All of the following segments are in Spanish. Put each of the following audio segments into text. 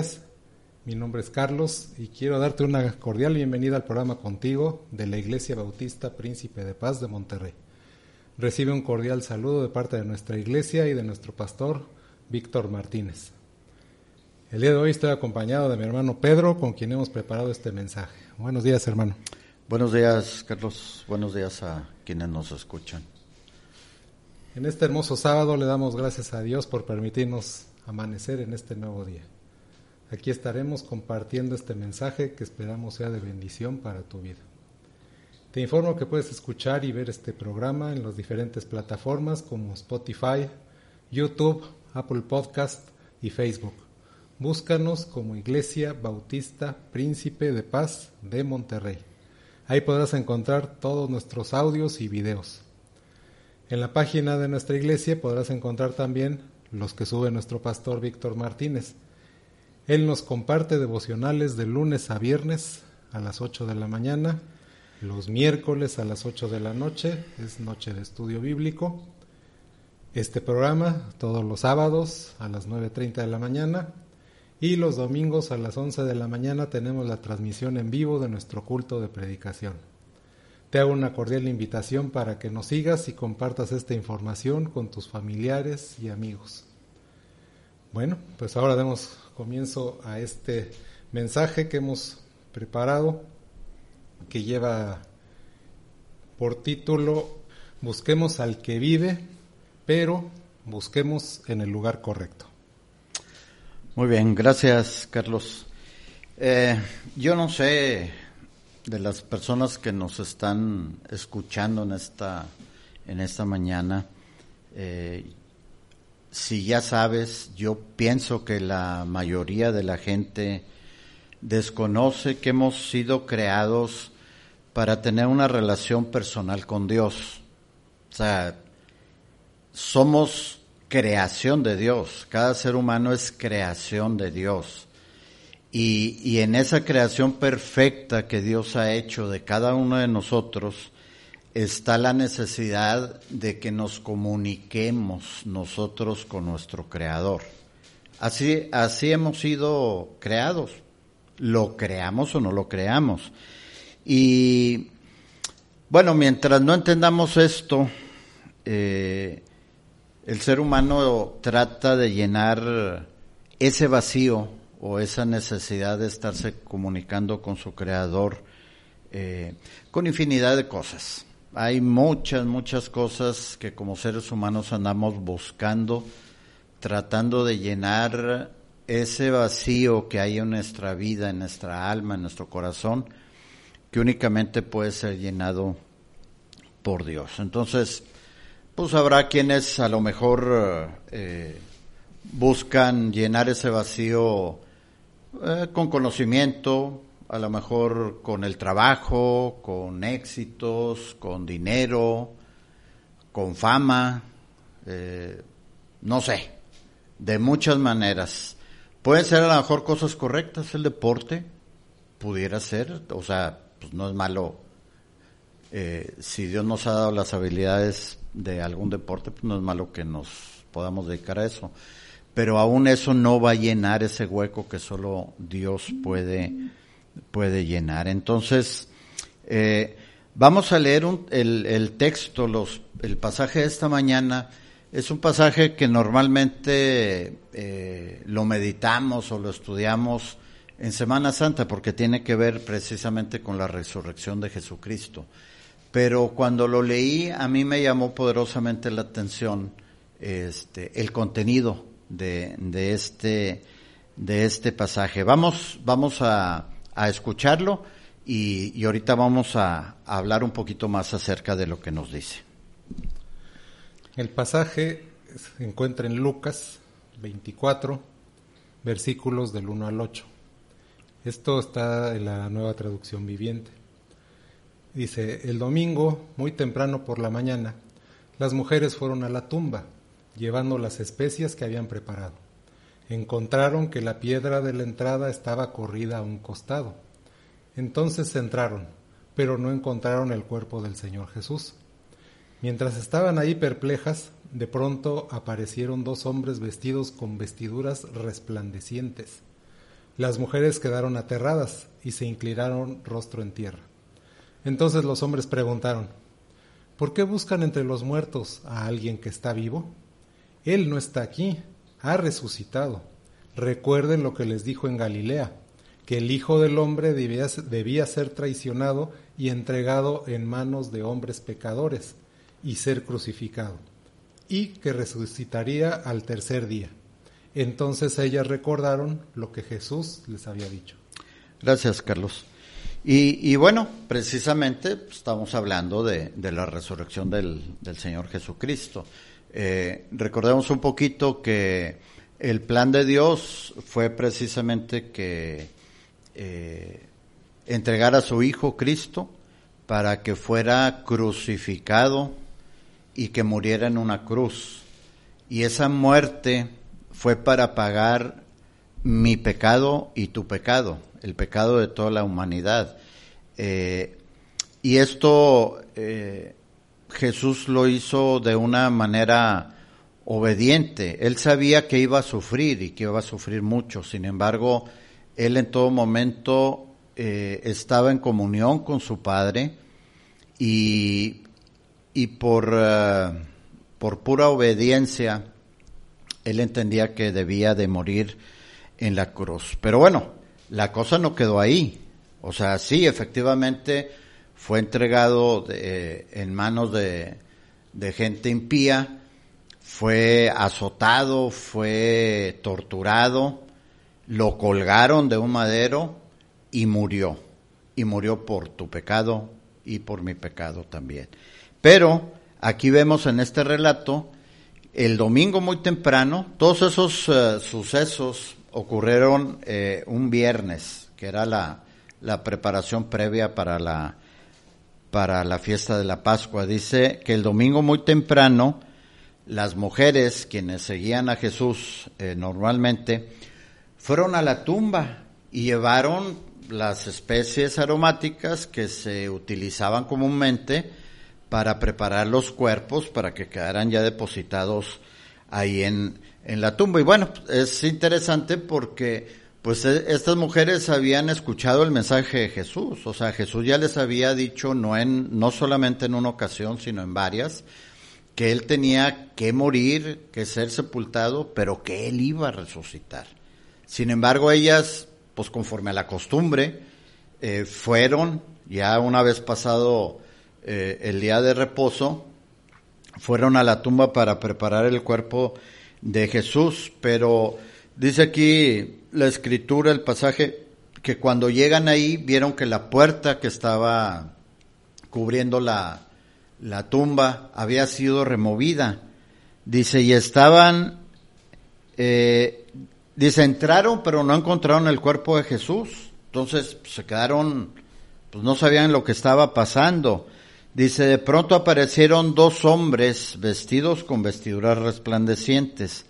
Días. Mi nombre es Carlos y quiero darte una cordial bienvenida al programa contigo de la Iglesia Bautista Príncipe de Paz de Monterrey. Recibe un cordial saludo de parte de nuestra iglesia y de nuestro pastor Víctor Martínez. El día de hoy estoy acompañado de mi hermano Pedro, con quien hemos preparado este mensaje. Buenos días, hermano. Buenos días, Carlos. Buenos días a quienes nos escuchan. En este hermoso sábado le damos gracias a Dios por permitirnos amanecer en este nuevo día. Aquí estaremos compartiendo este mensaje que esperamos sea de bendición para tu vida. Te informo que puedes escuchar y ver este programa en las diferentes plataformas como Spotify, YouTube, Apple Podcast y Facebook. Búscanos como Iglesia Bautista Príncipe de Paz de Monterrey. Ahí podrás encontrar todos nuestros audios y videos. En la página de nuestra iglesia podrás encontrar también los que sube nuestro pastor Víctor Martínez. Él nos comparte devocionales de lunes a viernes a las 8 de la mañana, los miércoles a las 8 de la noche, es noche de estudio bíblico. Este programa todos los sábados a las 9.30 de la mañana y los domingos a las 11 de la mañana tenemos la transmisión en vivo de nuestro culto de predicación. Te hago una cordial invitación para que nos sigas y compartas esta información con tus familiares y amigos. Bueno, pues ahora demos comienzo a este mensaje que hemos preparado, que lleva por título Busquemos al que vive, pero busquemos en el lugar correcto. Muy bien, gracias Carlos. Eh, yo no sé de las personas que nos están escuchando en esta, en esta mañana, eh, si ya sabes, yo pienso que la mayoría de la gente desconoce que hemos sido creados para tener una relación personal con Dios. O sea, somos creación de Dios. Cada ser humano es creación de Dios. Y, y, en esa creación perfecta que Dios ha hecho de cada uno de nosotros está la necesidad de que nos comuniquemos nosotros con nuestro Creador. Así, así hemos sido creados, lo creamos o no lo creamos. Y bueno, mientras no entendamos esto, eh, el ser humano trata de llenar ese vacío o esa necesidad de estarse comunicando con su creador eh, con infinidad de cosas. Hay muchas, muchas cosas que como seres humanos andamos buscando, tratando de llenar ese vacío que hay en nuestra vida, en nuestra alma, en nuestro corazón, que únicamente puede ser llenado por Dios. Entonces, pues habrá quienes a lo mejor eh, buscan llenar ese vacío eh, con conocimiento, a lo mejor con el trabajo, con éxitos, con dinero, con fama, eh, no sé, de muchas maneras. Pueden ser a lo mejor cosas correctas, el deporte, pudiera ser, o sea, pues no es malo. Eh, si Dios nos ha dado las habilidades de algún deporte, pues no es malo que nos podamos dedicar a eso pero aún eso no va a llenar ese hueco que solo Dios puede, puede llenar. Entonces, eh, Vamos a leer el, texto, los, el pasaje de esta mañana. Es un pasaje que normalmente eh, lo meditamos o lo estudiamos en Semana Santa porque tiene que ver precisamente con la resurrección de Jesucristo. Pero cuando lo leí a mí me llamó poderosamente la atención este, el contenido de, de, este, de este pasaje. Vamos, vamos a, a escucharlo y, ahorita vamos a, a hablar un poquito más acerca de lo que nos dice. El pasaje se encuentra en Lucas 24, versículos del 1 al 8. Esto está en la nueva traducción viviente. Dice, el domingo, muy temprano por la mañana, las mujeres fueron a la tumba llevando las especias que habían preparado. Encontraron que la piedra de la entrada estaba corrida a un costado. Entonces entraron, pero no encontraron el cuerpo del Señor Jesús. Mientras estaban ahí perplejas, de pronto aparecieron dos hombres vestidos con vestiduras resplandecientes. Las mujeres quedaron aterradas y se inclinaron rostro en tierra. Entonces los hombres preguntaron, ¿por qué buscan entre los muertos a alguien que está vivo? Él no está aquí, ha resucitado. Recuerden lo que les dijo en Galilea, que el Hijo del Hombre debía, ser traicionado y entregado en manos de hombres pecadores y ser crucificado, y que resucitaría al tercer día. Entonces ellas recordaron lo que Jesús les había dicho. Gracias, Carlos. Y, bueno, precisamente estamos hablando de, la resurrección del Señor Jesucristo. Eh, recordemos un poquito que el plan de Dios fue precisamente que eh, entregara a su Hijo Cristo para que fuera crucificado y que muriera en una cruz. Y esa muerte fue para pagar mi pecado y tu pecado, el pecado de toda la humanidad. Eh, y esto Jesús lo hizo de una manera obediente. Él sabía que iba a sufrir y que iba a sufrir mucho. Sin embargo, él en todo momento eh, estaba en comunión con su Padre y, y por, uh, por pura obediencia, él entendía que debía de morir en la cruz. Pero bueno, la cosa no quedó ahí. O sea, sí, efectivamente, fue entregado en manos de, gente impía, fue azotado, fue torturado, lo colgaron de un madero y murió. Y murió por tu pecado y por mi pecado también. Pero aquí vemos en este relato, el domingo muy temprano, todos esos eh, sucesos ocurrieron eh, un viernes, que era la preparación previa para la para la fiesta de la Pascua. Dice que el domingo muy temprano, las mujeres, quienes seguían a Jesús eh, normalmente, fueron a la tumba y llevaron las especies aromáticas que se utilizaban comúnmente para preparar los cuerpos para que quedaran ya depositados ahí en, en la tumba. Y bueno, es interesante porque pues e, estas mujeres habían escuchado el mensaje de Jesús, o sea, Jesús ya les había dicho no en no solamente en una ocasión, sino en varias, que él tenía que morir, que ser sepultado, pero que él iba a resucitar. Sin embargo, ellas, pues conforme a la costumbre, eh, fueron ya una vez pasado eh, el día de reposo, fueron a la tumba para preparar el cuerpo de Jesús, pero dice aquí la escritura, el pasaje, que cuando llegan ahí vieron que la puerta que estaba cubriendo la, la tumba había sido removida. Dice, y estaban, eh, dice, entraron pero no encontraron el cuerpo de Jesús. Entonces se quedaron, pues no sabían lo que estaba pasando. Dice, de pronto aparecieron dos hombres vestidos con vestiduras resplandecientes.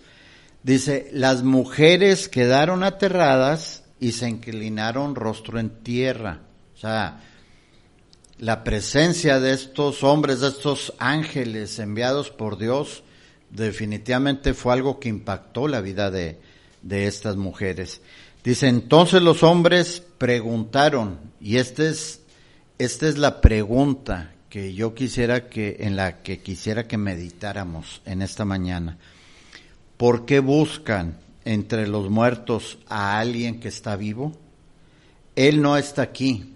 Dice, las mujeres quedaron aterradas y se inclinaron rostro en tierra. O sea, la presencia de estos hombres, de estos ángeles enviados por Dios, definitivamente fue algo que impactó la vida de, de estas mujeres. Dice, entonces los hombres preguntaron, y este es esta es la pregunta que yo quisiera que, en la que quisiera que meditáramos en esta mañana. ¿Por qué buscan entre los muertos a alguien que está vivo? Él no está aquí.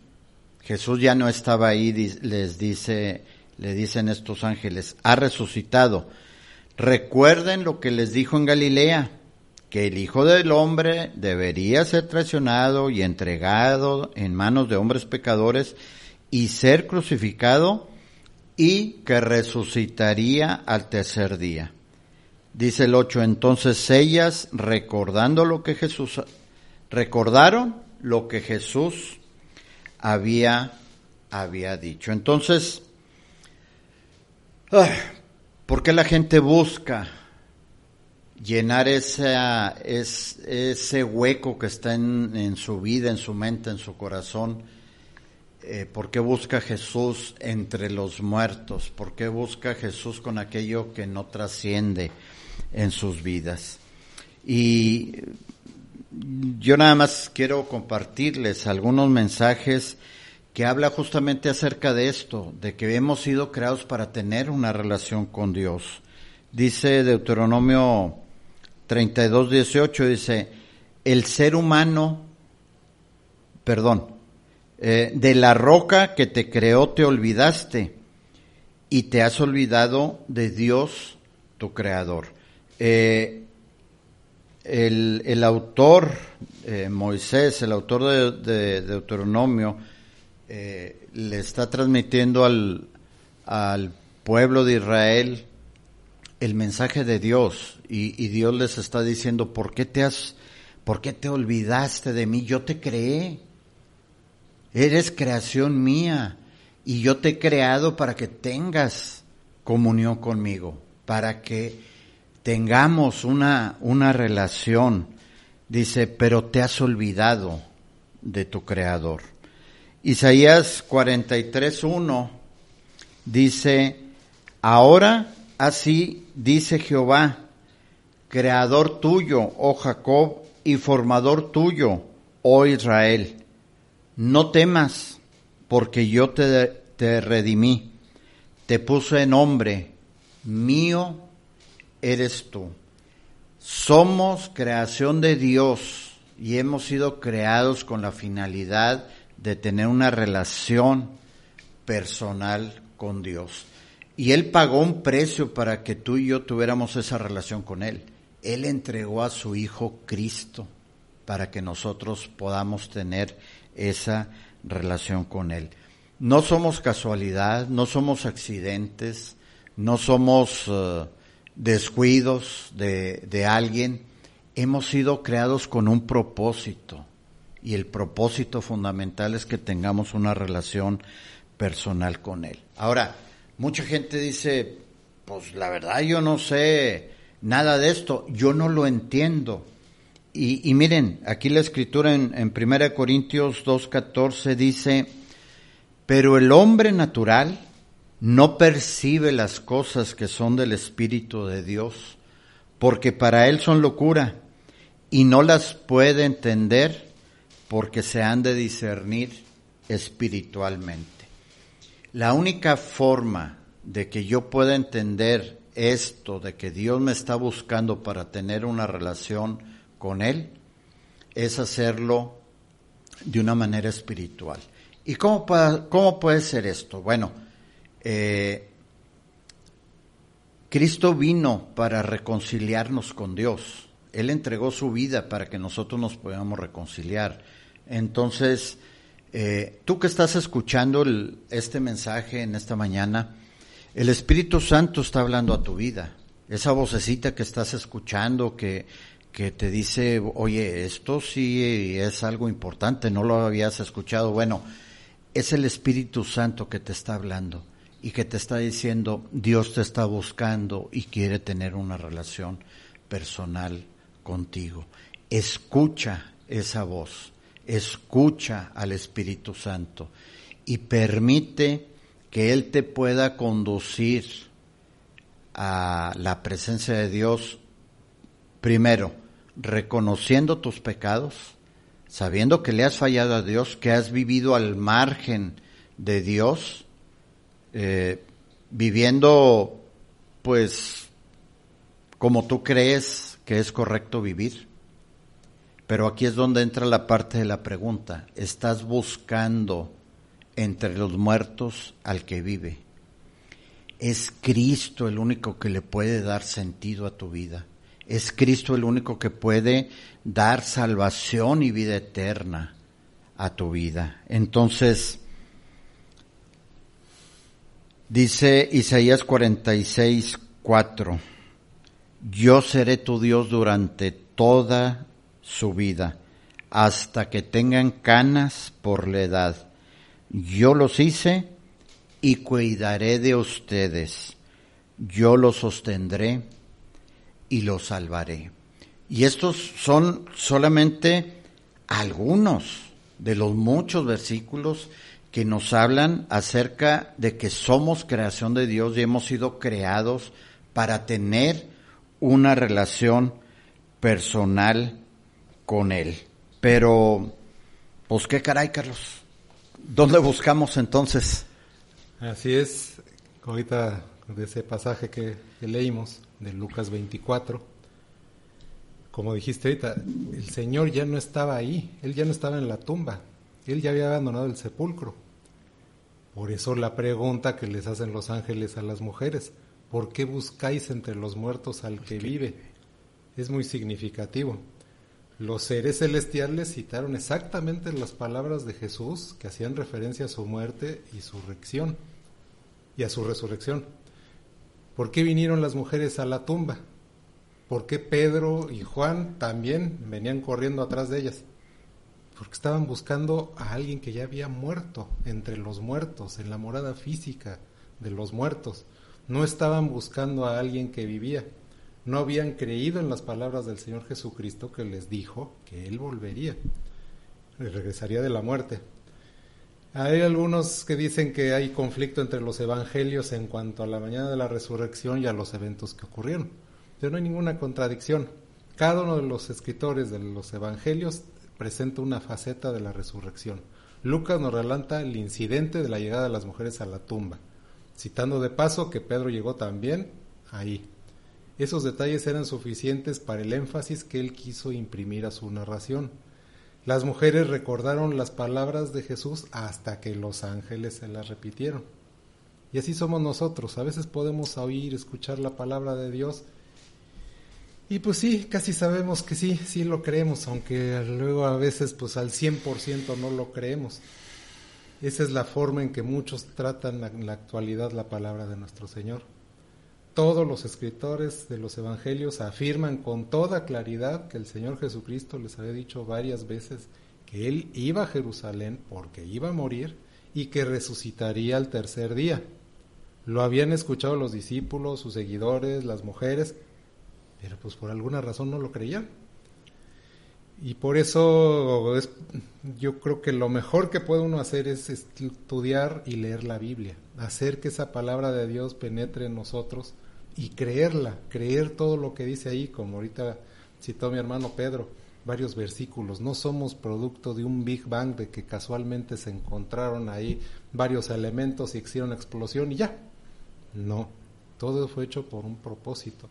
Jesús ya no estaba ahí, les dice, le dicen estos ángeles, ha resucitado. Recuerden lo que les dijo en Galilea, que el Hijo del Hombre debería ser traicionado y entregado en manos de hombres pecadores y ser crucificado y que resucitaría al tercer día. Dice el 8, entonces ellas, recordando lo que Jesús, recordaron lo que Jesús había, había dicho. Entonces, ¿por qué la gente busca llenar esa, ese hueco que está en, en, su vida, en su mente, en su corazón? Eh, ¿Por qué busca Jesús entre los muertos? ¿Por qué busca Jesús con aquello que no trasciende? En sus vidas. Y yo nada más quiero compartirles algunos mensajes que habla justamente acerca de esto, de que hemos sido creados para tener una relación con Dios. Dice Deuteronomio 32, 18, dice, el ser humano, perdón, eh, de la roca que te creó te olvidaste y te has olvidado de Dios, tu creador. Eh, el, autor, eh, Moisés, el autor de, Deuteronomio, eh, le está transmitiendo al, al, pueblo de Israel el mensaje de Dios. Y, y, Dios les está diciendo, ¿por qué te has, por qué te olvidaste de mí? Yo te creé, eres creación mía. Y yo te he creado para que tengas comunión conmigo, para que tengamos una, una relación. Dice, pero te has olvidado de tu Creador. Isaías 43.1 dice, ahora así dice Jehová, Creador tuyo, oh Jacob, y formador tuyo, oh Israel. No temas, porque yo te, te redimí, te puse nombre, mío eres tú. Somos creación de Dios y hemos sido creados con la finalidad de tener una relación personal con Dios. Y Él pagó un precio para que tú y yo tuviéramos esa relación con Él. Él entregó a su Hijo Cristo para que nosotros podamos tener esa relación con Él. No somos casualidad, no somos accidentes, no somos eh, descuidos de, de alguien, hemos sido creados con un propósito. Y el propósito fundamental es que tengamos una relación personal con Él. Ahora, mucha gente dice, pues la verdad yo no sé nada de esto, yo no lo entiendo. Y, y miren, aquí la escritura en, en 1 Corintios 2.14 dice, pero el hombre natural no percibe las cosas que son del Espíritu de Dios, porque para él son locura, y no las puede entender porque se han de discernir espiritualmente. La única forma de que yo pueda entender esto, de que Dios me está buscando para tener una relación con Él, es hacerlo de una manera espiritual. ¿Y cómo, cómo puede ser esto? Bueno, eh, Cristo vino para reconciliarnos con Dios. Él entregó su vida para que nosotros nos podamos reconciliar. Entonces, eh, tú que estás escuchando este mensaje en esta mañana, el Espíritu Santo está hablando a tu vida. Esa vocecita que estás escuchando que, que te dice, oye, esto sí es algo importante, no lo habías escuchado. Bueno, es el Espíritu Santo que te está hablando y que te está diciendo Dios te está buscando y quiere tener una relación personal contigo. Escucha esa voz, escucha al Espíritu Santo y permite que Él te pueda conducir a la presencia de Dios, primero, reconociendo tus pecados, sabiendo que le has fallado a Dios, que has vivido al margen de Dios, eh, viviendo pues como tú crees que es correcto vivir. Pero aquí es donde entra la parte de la pregunta. ¿Estás buscando entre los muertos al que vive? Es Cristo el único que le puede dar sentido a tu vida. Es Cristo el único que puede dar salvación y vida eterna a tu vida. Entonces, dice Isaías 46, 4, yo seré tu Dios durante toda su vida, hasta que tengan canas por la edad. Yo los hice y cuidaré de ustedes. Yo los sostendré y los salvaré. Y estos son solamente algunos de los muchos versículos que nos hablan acerca de que somos creación de Dios y hemos sido creados para tener una relación personal con Él. Pero, pues qué caray, Carlos. ¿Dónde buscamos entonces? Así es, ahorita de ese pasaje que, que leímos de Lucas 24 como dijiste ahorita, el Señor ya no estaba ahí, Él ya no estaba en la tumba, Él ya había abandonado el sepulcro. Por eso la pregunta que les hacen los ángeles a las mujeres, ¿por qué buscáis entre los muertos al que vive? Es muy significativo. Los seres celestiales citaron exactamente las palabras de Jesús que hacían referencia a su muerte y su resurrección y a su resurrección. ¿Por qué vinieron las mujeres a la tumba? ¿Por qué Pedro y Juan también venían corriendo atrás de ellas? Porque estaban buscando a alguien que ya había muerto entre los muertos, en la morada física de los muertos. No estaban buscando a alguien que vivía. No habían creído en las palabras del Señor Jesucristo que les dijo que Él volvería, regresaría de la muerte. Hay algunos que dicen que hay conflicto entre los evangelios en cuanto a la mañana de la resurrección y a los eventos que ocurrieron pero no hay ninguna contradicción. Cada uno de los escritores de los evangelios presenta una faceta de la resurrección. Lucas nos relata el incidente de la llegada de las mujeres a la tumba, citando de paso que Pedro llegó también ahí. Esos detalles eran suficientes para el énfasis que él quiso imprimir a su narración. Las mujeres recordaron las palabras de Jesús hasta que los ángeles se las repitieron. Y así somos nosotros. A veces podemos oír, escuchar la palabra de Dios y pues sí, casi sabemos que sí, sí lo creemos, aunque luego a veces pues al 100% no lo creemos. Esa es la forma en que muchos tratan en la actualidad la palabra de nuestro Señor. Todos los escritores de los evangelios afirman con toda claridad que el Señor Jesucristo les había dicho varias veces que Él iba a Jerusalén porque iba a morir y que resucitaría al tercer día. Lo habían escuchado los discípulos, sus seguidores, las mujeres, pero pues por alguna razón no lo creían. Y por eso es, yo creo que lo mejor que puede uno hacer es estudiar y leer la Biblia, hacer que esa palabra de Dios penetre en nosotros y creerla, creer todo lo que dice ahí, como ahorita citó mi hermano Pedro, varios versículos. No somos producto de un Big Bang de que casualmente se encontraron ahí varios elementos y hicieron explosión y ya. No, todo fue hecho por un propósito.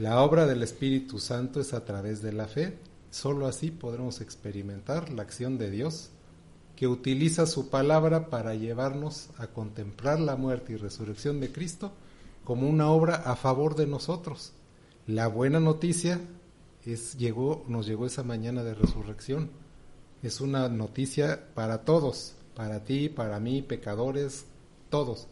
La obra del Espíritu Santo es a través de la fe. Solo así podremos experimentar la acción de Dios, que utiliza su palabra para llevarnos a contemplar la muerte y resurrección de Cristo como una obra a favor de nosotros. La buena noticia es llegó nos llegó esa mañana de resurrección. Es una noticia para todos, para ti, para mí, pecadores, todos.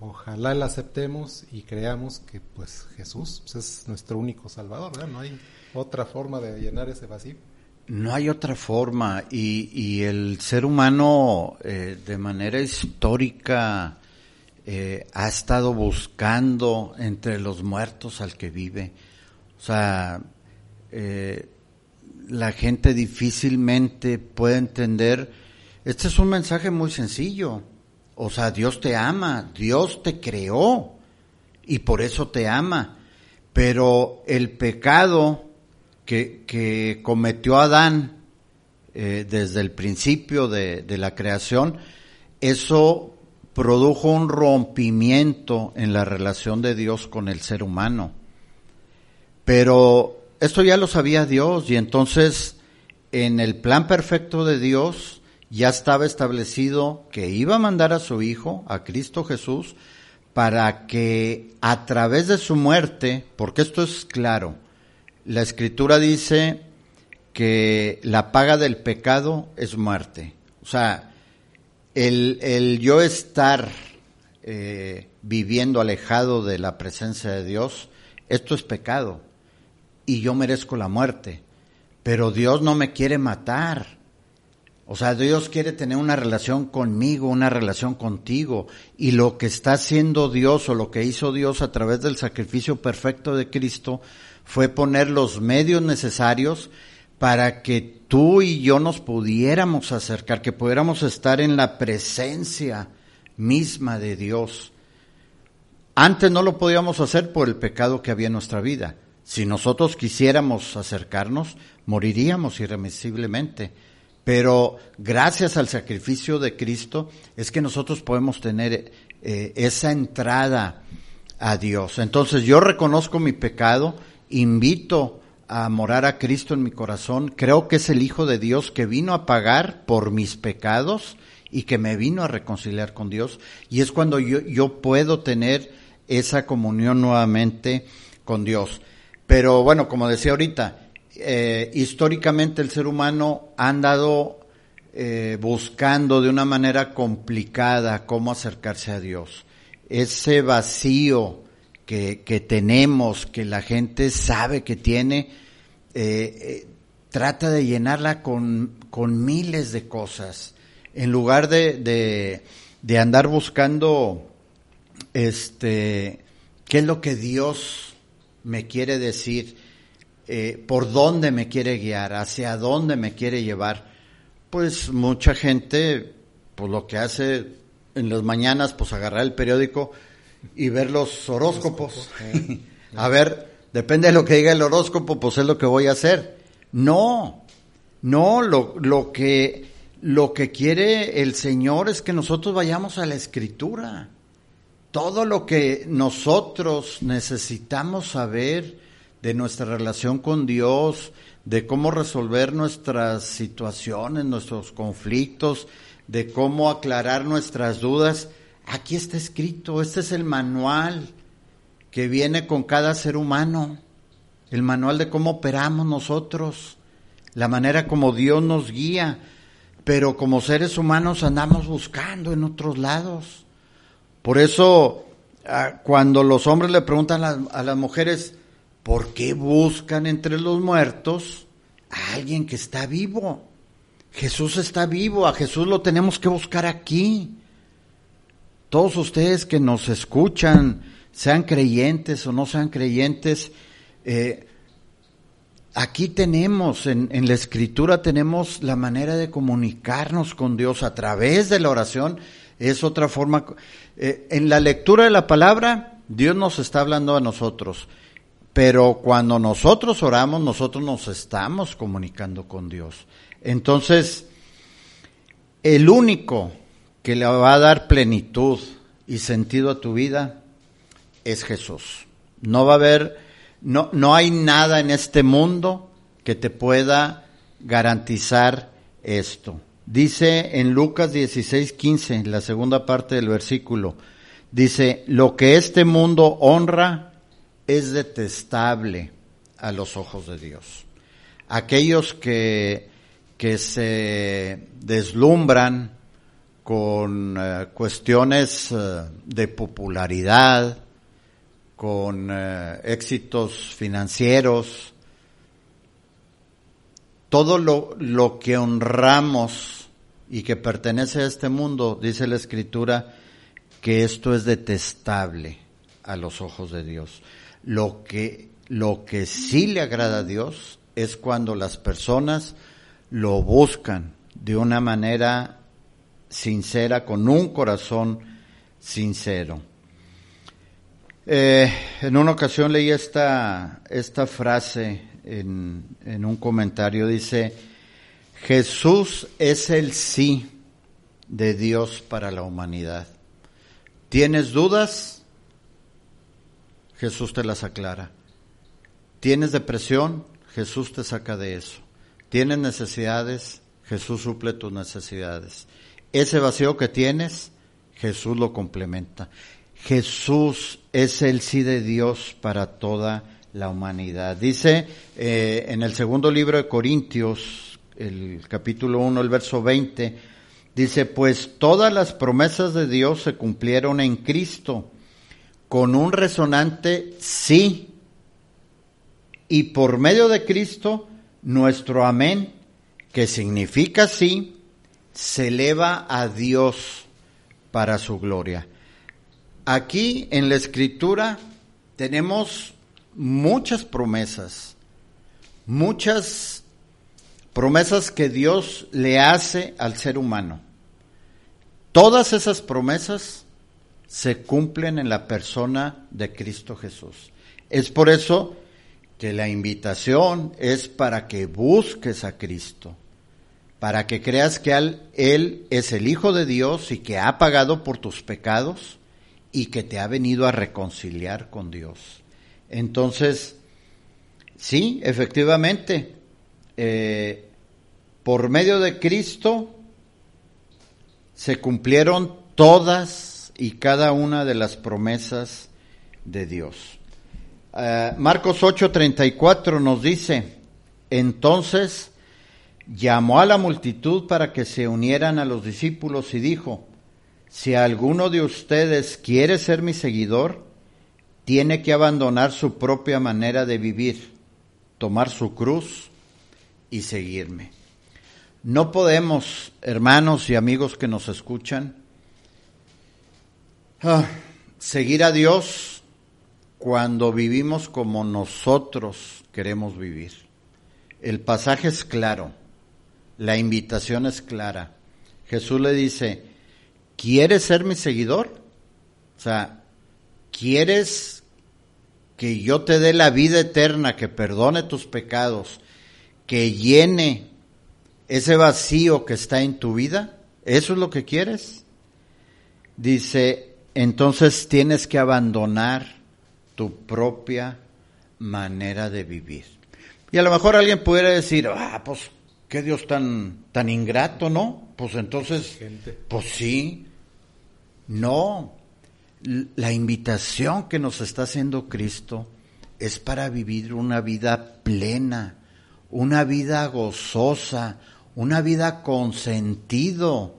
Ojalá la aceptemos y creamos que pues Jesús pues, es nuestro único Salvador, ¿verdad? No hay otra forma de llenar ese vacío. No hay otra forma y, y el ser humano eh, de manera histórica eh, ha estado buscando entre los muertos al que vive. O sea, eh, la gente difícilmente puede entender. Este es un mensaje muy sencillo o sea, Dios te ama, Dios te creó y por eso te ama. Pero el pecado que, que cometió Adán eh, desde el principio de, de, la creación eso produjo un rompimiento en la relación de Dios con el ser humano. Pero esto ya lo sabía Dios y entonces en el plan perfecto de Dios ya estaba establecido que iba a mandar a su Hijo, a Cristo Jesús, para que a través de su muerte, porque esto es claro, la escritura dice que la paga del pecado es muerte. O sea, el, yo estar eh, viviendo alejado de la presencia de Dios, esto es pecado y yo merezco la muerte. Pero Dios no me quiere matar. O sea, Dios quiere tener una relación conmigo, una relación contigo. Y lo que está haciendo Dios o lo que hizo Dios a través del sacrificio perfecto de Cristo fue poner los medios necesarios para que tú y yo nos pudiéramos acercar, que pudiéramos estar en la presencia misma de Dios. Antes no lo podíamos hacer por el pecado que había en nuestra vida. Si nosotros quisiéramos acercarnos, moriríamos irremisiblemente. Pero gracias al sacrificio de Cristo es que nosotros podemos tener eh, esa entrada a Dios. Entonces yo reconozco mi pecado, invito a morar a Cristo en mi corazón, creo que es el Hijo de Dios que vino a pagar por mis pecados y que me vino a reconciliar con Dios. Y es cuando yo, yo puedo tener esa comunión nuevamente con Dios. Pero bueno, como decía ahorita, eh, históricamente el ser humano ha andado eh, buscando de una manera complicada cómo acercarse a Dios. Ese vacío que, que tenemos, que la gente sabe que tiene, eh, trata de llenarla con, con, miles de cosas. En lugar de, de, de andar buscando este, qué es lo que Dios me quiere decir, eh, por dónde me quiere guiar, hacia dónde me quiere llevar, pues mucha gente, pues lo que hace en las mañanas, pues agarrar el periódico y ver los horóscopos. a ver, depende de lo que diga el horóscopo, pues es lo que voy a hacer. No, no, lo, lo que, lo que quiere el Señor es que nosotros vayamos a la escritura todo lo que nosotros necesitamos saber de nuestra relación con Dios, de cómo resolver nuestras situaciones, nuestros conflictos, de cómo aclarar nuestras dudas, aquí está escrito, este es el manual que viene con cada ser humano, el manual de cómo operamos nosotros, la manera como Dios nos guía, pero como seres humanos andamos buscando en otros lados. Por eso, ah, cuando los hombres le preguntan a las, mujeres, ¿por qué buscan entre los muertos a alguien que está vivo? Jesús está vivo, a Jesús lo tenemos que buscar aquí. Todos ustedes que nos escuchan, sean creyentes o no sean creyentes, eh, aquí tenemos, en, la escritura tenemos la manera de comunicarnos con Dios a través de la oración es otra forma. Eh, en la lectura de la palabra, Dios nos está hablando a nosotros, pero cuando nosotros oramos, nosotros nos estamos comunicando con Dios. Entonces, el único que le va a dar plenitud y sentido a tu vida es Jesús. No va a haber, no, no hay nada en este mundo que te pueda garantizar esto. Dice en Lucas 16, 15, la segunda parte del versículo, dice, lo que este mundo honra es detestable a los ojos de Dios. Aquellos que, que se deslumbran con eh, cuestiones eh, de popularidad, con eh, éxitos financieros, todo lo, lo que honramos y que pertenece a este mundo, dice la escritura, que esto es detestable a los ojos de Dios. Lo que, lo que sí le agrada a Dios es cuando las personas lo buscan de una manera sincera, con un corazón sincero. Eh, en una ocasión leí esta, esta frase en, en un comentario, dice, Jesús es el sí de Dios para la humanidad. ¿Tienes dudas? Jesús te las aclara. ¿Tienes depresión? Jesús te saca de eso. ¿Tienes necesidades? Jesús suple tus necesidades. Ese vacío que tienes, Jesús lo complementa. Jesús es el sí de Dios para toda la humanidad. Dice eh, en el segundo libro de Corintios, el capítulo 1, el verso 20, dice, pues todas las promesas de Dios se cumplieron en Cristo con un resonante sí. Y por medio de Cristo, nuestro amén, que significa sí, se eleva a Dios para su gloria. Aquí en la escritura tenemos muchas promesas, muchas promesas que Dios le hace al ser humano. Todas esas promesas se cumplen en la persona de Cristo Jesús. Es por eso que la invitación es para que busques a Cristo, para que creas que Él es el Hijo de Dios y que ha pagado por tus pecados y que te ha venido a reconciliar con Dios. Entonces, sí, efectivamente, eh, por medio de Cristo se cumplieron todas y cada una de las promesas de Dios. Uh, Marcos 8:34 nos dice, entonces llamó a la multitud para que se unieran a los discípulos y dijo, si alguno de ustedes quiere ser mi seguidor, tiene que abandonar su propia manera de vivir, tomar su cruz y seguirme. No podemos, hermanos y amigos que nos escuchan, ah, seguir a Dios cuando vivimos como nosotros queremos vivir. El pasaje es claro, la invitación es clara. Jesús le dice, ¿quieres ser mi seguidor? O sea, ¿quieres que yo te dé la vida eterna, que perdone tus pecados, que llene ese vacío que está en tu vida? ¿Eso es lo que quieres? Dice, entonces tienes que abandonar tu propia manera de vivir. Y a lo mejor alguien pudiera decir, ah, pues qué Dios tan, tan ingrato, ¿no? Pues entonces, pues sí, no, la invitación que nos está haciendo Cristo es para vivir una vida plena, una vida gozosa, una vida con sentido.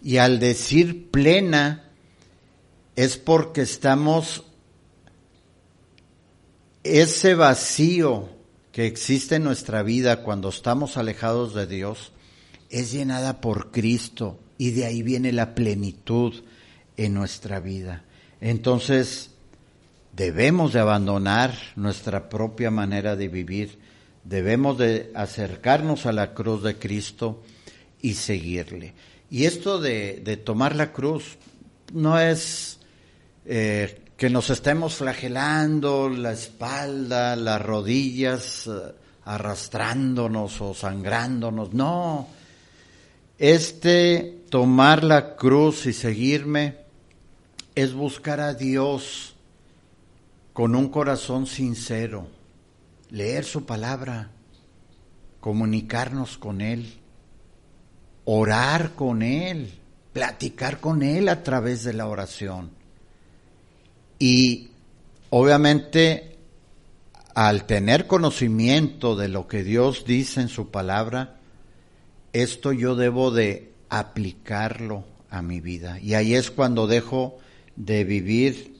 Y al decir plena, es porque estamos, ese vacío que existe en nuestra vida cuando estamos alejados de Dios, es llenada por Cristo y de ahí viene la plenitud en nuestra vida. Entonces, debemos de abandonar nuestra propia manera de vivir, debemos de acercarnos a la cruz de Cristo y seguirle. Y esto de, tomar la cruz no es eh, que nos estemos flagelando la espalda, las rodillas, eh, arrastrándonos o sangrándonos, no. Este tomar la cruz y seguirme es buscar a Dios con un corazón sincero, leer su palabra, comunicarnos con Él, orar con Él, platicar con Él a través de la oración. Y obviamente al tener conocimiento de lo que Dios dice en su palabra, esto yo debo de aplicarlo a mi vida. Y ahí es cuando dejo de vivir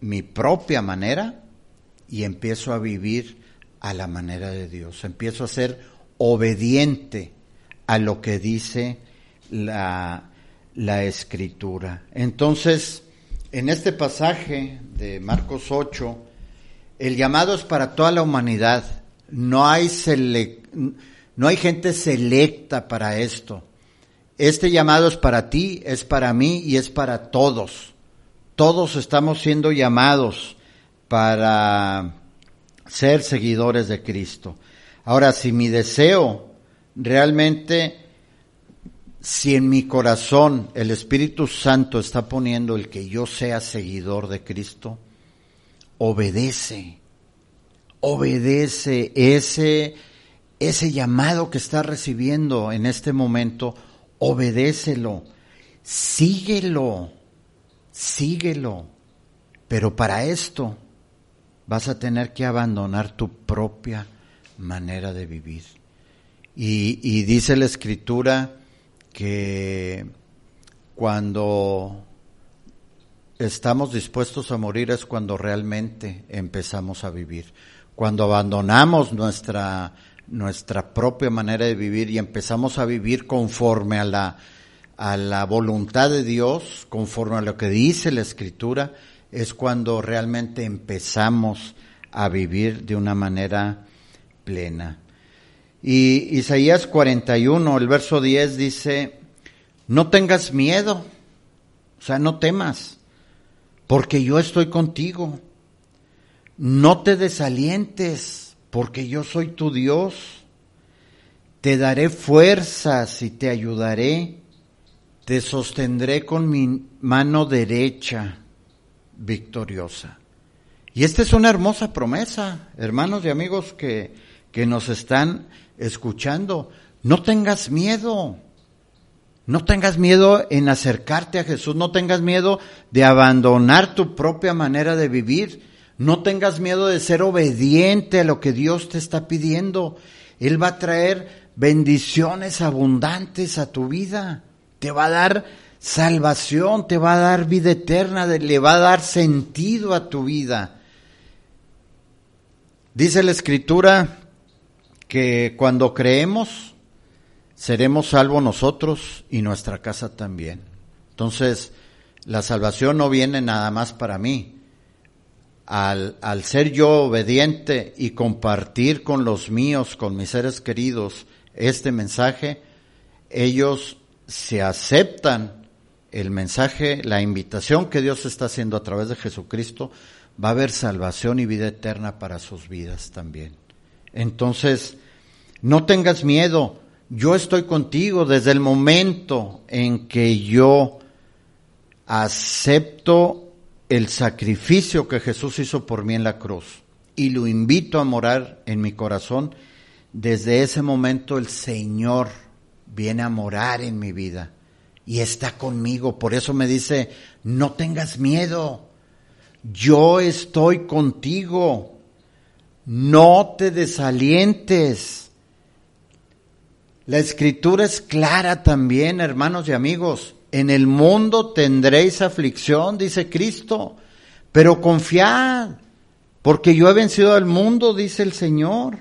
mi propia manera y empiezo a vivir a la manera de Dios. Empiezo a ser obediente a lo que dice la, la escritura. Entonces, en este pasaje de Marcos 8, el llamado es para toda la humanidad. No hay, no hay gente selecta para esto. Este llamado es para ti, es para mí y es para todos. Todos estamos siendo llamados para ser seguidores de Cristo. Ahora, si mi deseo realmente si en mi corazón el Espíritu Santo está poniendo el que yo sea seguidor de Cristo, obedece, obedece ese, ese llamado que está recibiendo en este momento, obedécelo, síguelo, síguelo. Pero para esto vas a tener que abandonar tu propia manera de vivir. Y, y dice la escritura, que cuando estamos dispuestos a morir es cuando realmente empezamos a vivir. Cuando abandonamos nuestra, nuestra propia manera de vivir y empezamos a vivir conforme a la, a la voluntad de Dios, conforme a lo que dice la Escritura, es cuando realmente empezamos a vivir de una manera plena. Y Isaías 41, el verso 10 dice, no tengas miedo, o sea, no temas, porque yo estoy contigo. No te desalientes, porque yo soy tu Dios. Te daré fuerzas y te ayudaré. Te sostendré con mi mano derecha victoriosa. Y esta es una hermosa promesa, hermanos y amigos que, que nos están escuchando, no tengas miedo. No tengas miedo en acercarte a Jesús, no tengas miedo de abandonar tu propia manera de vivir, no tengas miedo de ser obediente a lo que Dios te está pidiendo. Él va a traer bendiciones abundantes a tu vida, te va a dar salvación, te va a dar vida eterna, le va a dar sentido a tu vida. Dice la escritura que cuando creemos, seremos salvos nosotros y nuestra casa también. Entonces, la salvación no viene nada más para mí. Al, al, ser yo obediente y compartir con los míos, con mis seres queridos, este mensaje, ellos se aceptan el mensaje, la invitación que Dios está haciendo a través de Jesucristo, va a haber salvación y vida eterna para sus vidas también. Entonces, no tengas miedo, yo estoy contigo desde el momento en que yo acepto el sacrificio que Jesús hizo por mí en la cruz y lo invito a morar en mi corazón, desde ese momento el Señor viene a morar en mi vida y está conmigo. Por eso me dice, no tengas miedo, yo estoy contigo no te desalientes. La escritura es clara también, hermanos y amigos. En el mundo tendréis aflicción, dice Cristo, pero confiad, porque yo he vencido al mundo, dice el Señor.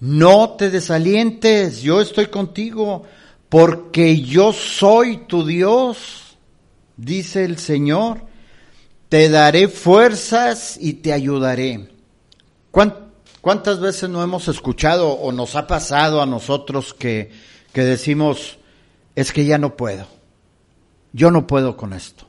No te desalientes, yo estoy contigo, porque yo soy tu Dios, dice el Señor. Te daré fuerzas y te ayudaré. ¿Cuántas veces no hemos escuchado o nos ha pasado a nosotros que, que decimos, es que ya no puedo, yo no puedo con esto?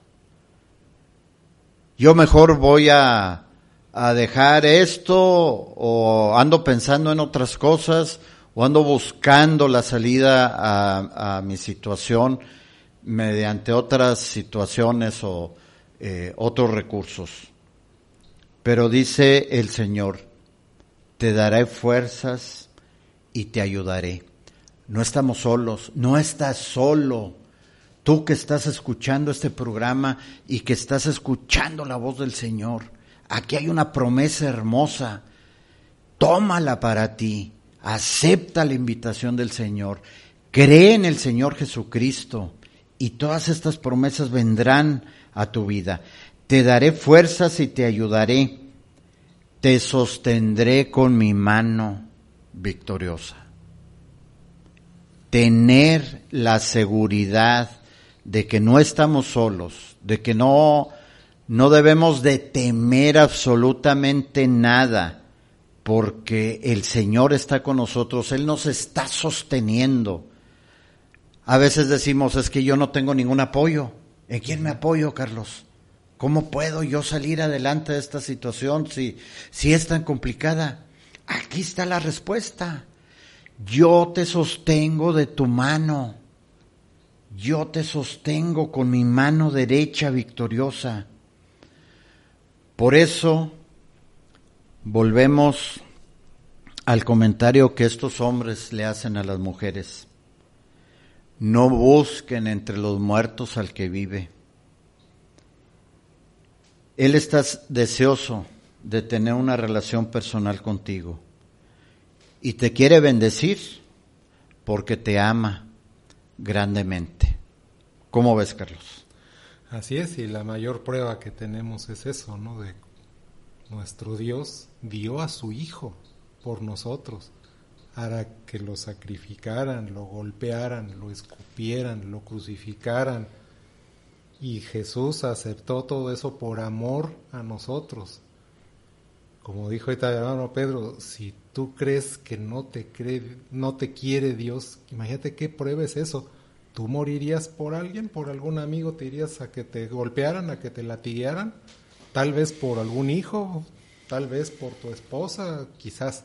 Yo mejor voy a, a dejar esto o ando pensando en otras cosas o ando buscando la salida a, a mi situación mediante otras situaciones o eh, otros recursos. Pero dice el Señor, te daré fuerzas y te ayudaré. No estamos solos, no estás solo. Tú que estás escuchando este programa y que estás escuchando la voz del Señor, aquí hay una promesa hermosa. Tómala para ti, acepta la invitación del Señor, cree en el Señor Jesucristo y todas estas promesas vendrán a tu vida. Te daré fuerzas y te ayudaré te sostendré con mi mano victoriosa. Tener la seguridad de que no estamos solos, de que no, no debemos de temer absolutamente nada, porque el Señor está con nosotros, Él nos está sosteniendo. A veces decimos, es que yo no tengo ningún apoyo. ¿En quién me apoyo, Carlos? ¿Cómo puedo yo salir adelante de esta situación si, si es tan complicada? Aquí está la respuesta. Yo te sostengo de tu mano. yo te sostengo con mi mano derecha victoriosa. Por eso volvemos al comentario que estos hombres le hacen a las mujeres. No busquen entre los muertos al que vive. Él está deseoso de tener una relación personal contigo y te quiere bendecir porque te ama grandemente. ¿Cómo ves, Carlos? Así es, y la mayor prueba que tenemos es eso, ¿no? De nuestro Dios dio a su Hijo por nosotros, para que lo sacrificaran, lo golpearan, lo escupieran, lo crucificaran. Y Jesús aceptó todo eso por amor a nosotros. Como dijo ahorita hermano Pedro, si tú crees que no te cree, no te quiere Dios, imagínate qué prueba es eso. ¿Tú morirías por alguien, por algún amigo? ¿Te irías a que te golpearan, a que te latiguearan? Tal vez por algún hijo, tal vez por tu esposa, quizás,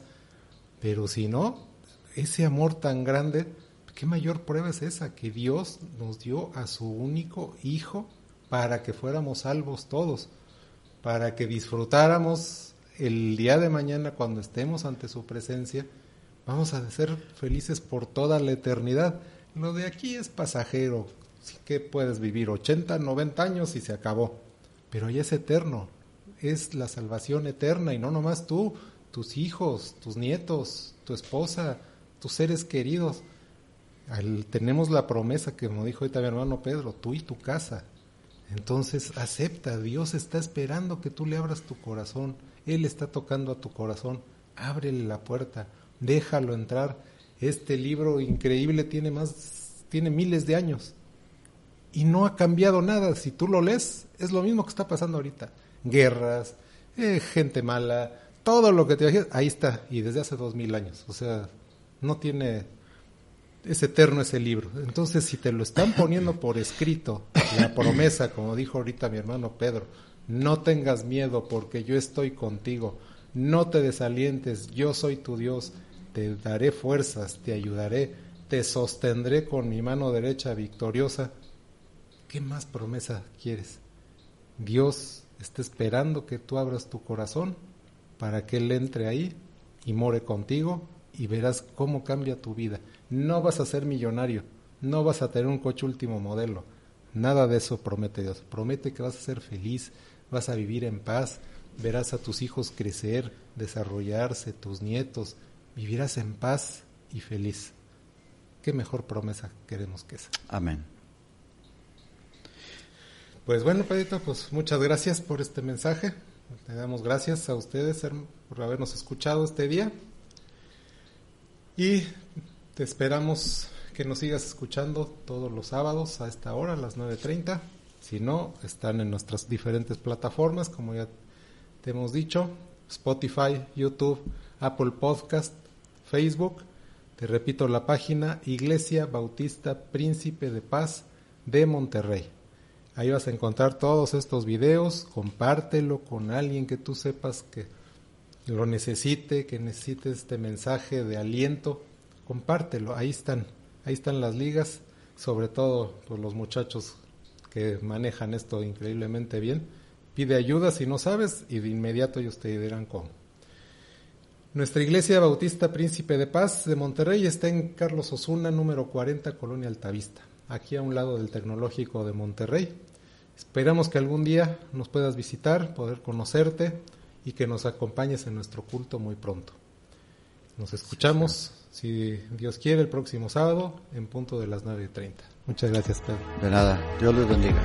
pero si no, ese amor tan grande, ¿qué mayor prueba es esa? Que Dios nos dio a su único Hijo para que fuéramos salvos todos, para que disfrutáramos el día de mañana cuando estemos ante su presencia, vamos a ser felices por toda la eternidad. Lo de aquí es pasajero, sí que puedes vivir 80, 90 años y se acabó, pero ya es eterno, es la salvación eterna y no nomás tú, tus hijos, tus nietos, tu esposa, tus seres queridos. Tenemos la promesa que me dijo ahorita mi hermano Pedro, tú y tu casa. Entonces acepta, Dios está esperando que tú le abras tu corazón, Él está tocando a tu corazón, ábrele la puerta, déjalo entrar. Este libro increíble tiene más, tiene miles de años y no ha cambiado nada. Si tú lo lees, es lo mismo que está pasando ahorita guerras, eh, gente mala, todo lo que te ahí está, y desde hace dos mil años. O sea, no tiene, es eterno ese libro. Entonces, si te lo están poniendo por escrito, la promesa, como dijo ahorita mi hermano Pedro, no tengas miedo porque yo estoy contigo, no te desalientes, yo soy tu Dios, te daré fuerzas, te ayudaré, te sostendré con mi mano derecha victoriosa. ¿Qué más promesa quieres? Dios está esperando que tú abras tu corazón para que Él entre ahí y more contigo y verás cómo cambia tu vida. No vas a ser millonario, no vas a tener un coche último modelo, nada de eso promete Dios. Promete que vas a ser feliz, vas a vivir en paz, verás a tus hijos crecer, desarrollarse, tus nietos, vivirás en paz y feliz. ¿Qué mejor promesa queremos que esa? Amén. Pues bueno, Pedrito, pues muchas gracias por este mensaje. Le damos gracias a ustedes por habernos escuchado este día. Y te esperamos que nos sigas escuchando todos los sábados a esta hora, a las 9.30. Si no, están en nuestras diferentes plataformas, como ya te hemos dicho, Spotify, YouTube, Apple Podcast, Facebook. Te repito la página Iglesia Bautista Príncipe de Paz de Monterrey. Ahí vas a encontrar todos estos videos, compártelo con alguien que tú sepas que lo necesite, que necesite este mensaje de aliento, compártelo, ahí están, ahí están las ligas, sobre todo pues, los muchachos que manejan esto increíblemente bien. Pide ayuda si no sabes y de inmediato ellos te dirán cómo. Nuestra iglesia bautista Príncipe de Paz de Monterrey está en Carlos Osuna, número 40, Colonia Altavista aquí a un lado del Tecnológico de Monterrey. Esperamos que algún día nos puedas visitar, poder conocerte y que nos acompañes en nuestro culto muy pronto. Nos escuchamos, si Dios quiere, el próximo sábado en punto de las 9.30. Muchas gracias, Pedro. De nada, Dios les bendiga.